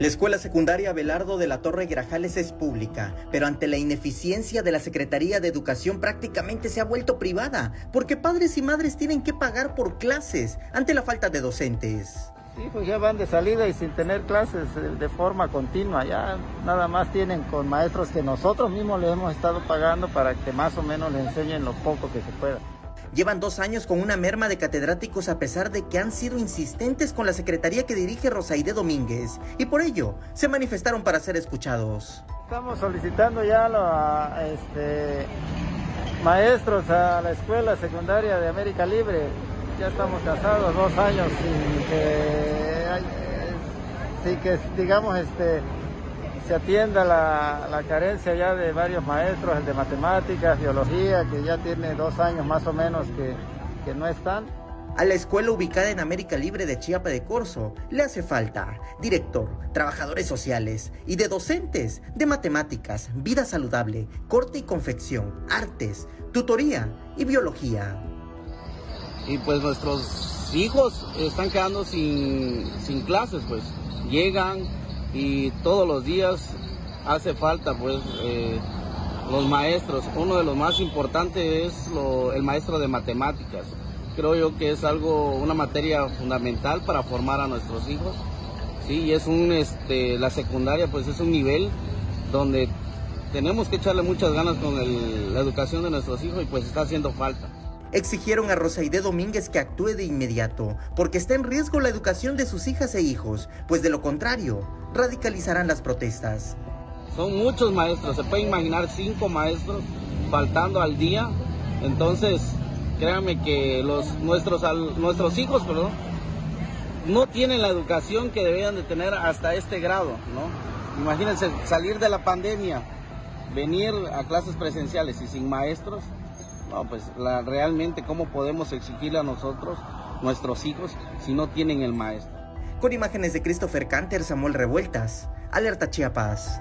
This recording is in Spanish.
La escuela secundaria Belardo de la Torre Grajales es pública, pero ante la ineficiencia de la Secretaría de Educación prácticamente se ha vuelto privada, porque padres y madres tienen que pagar por clases ante la falta de docentes. Sí, pues ya van de salida y sin tener clases de forma continua, ya nada más tienen con maestros que nosotros mismos le hemos estado pagando para que más o menos les enseñen lo poco que se pueda. Llevan dos años con una merma de catedráticos a pesar de que han sido insistentes con la secretaría que dirige Rosaide Domínguez y por ello se manifestaron para ser escuchados. Estamos solicitando ya a este, maestros a la escuela secundaria de América Libre. Ya estamos casados dos años sin que, sin que digamos, este, se atienda la, carencia ya de varios maestros, el de matemáticas, biología, que ya tiene dos años más o menos que, que no están. A la escuela ubicada en América Libre de Chiapa de Corzo le hace falta director, trabajadores sociales y de docentes de matemáticas, vida saludable, corte y confección, artes, tutoría y biología. Y pues nuestros hijos están quedando sin, sin clases, pues llegan, y todos los días hace falta pues eh, los maestros. Uno de los más importantes es el maestro de matemáticas. Creo yo que es algo, una materia fundamental para formar a nuestros hijos. Sí, y es un, este, la secundaria pues es un nivel donde tenemos que echarle muchas ganas con la educación de nuestros hijos y pues está haciendo falta exigieron a Rosaide Domínguez que actúe de inmediato, porque está en riesgo la educación de sus hijas e hijos, pues de lo contrario, radicalizarán las protestas. Son muchos maestros, se puede imaginar cinco maestros faltando al día, entonces créanme que los, nuestros, nuestros hijos perdón, no tienen la educación que deberían de tener hasta este grado, ¿no? Imagínense salir de la pandemia, venir a clases presenciales y sin maestros, no, pues la, realmente cómo podemos exigirle a nosotros, nuestros hijos, si no tienen el maestro. Con imágenes de Christopher Canter, Samuel Revueltas, Alerta Chiapas.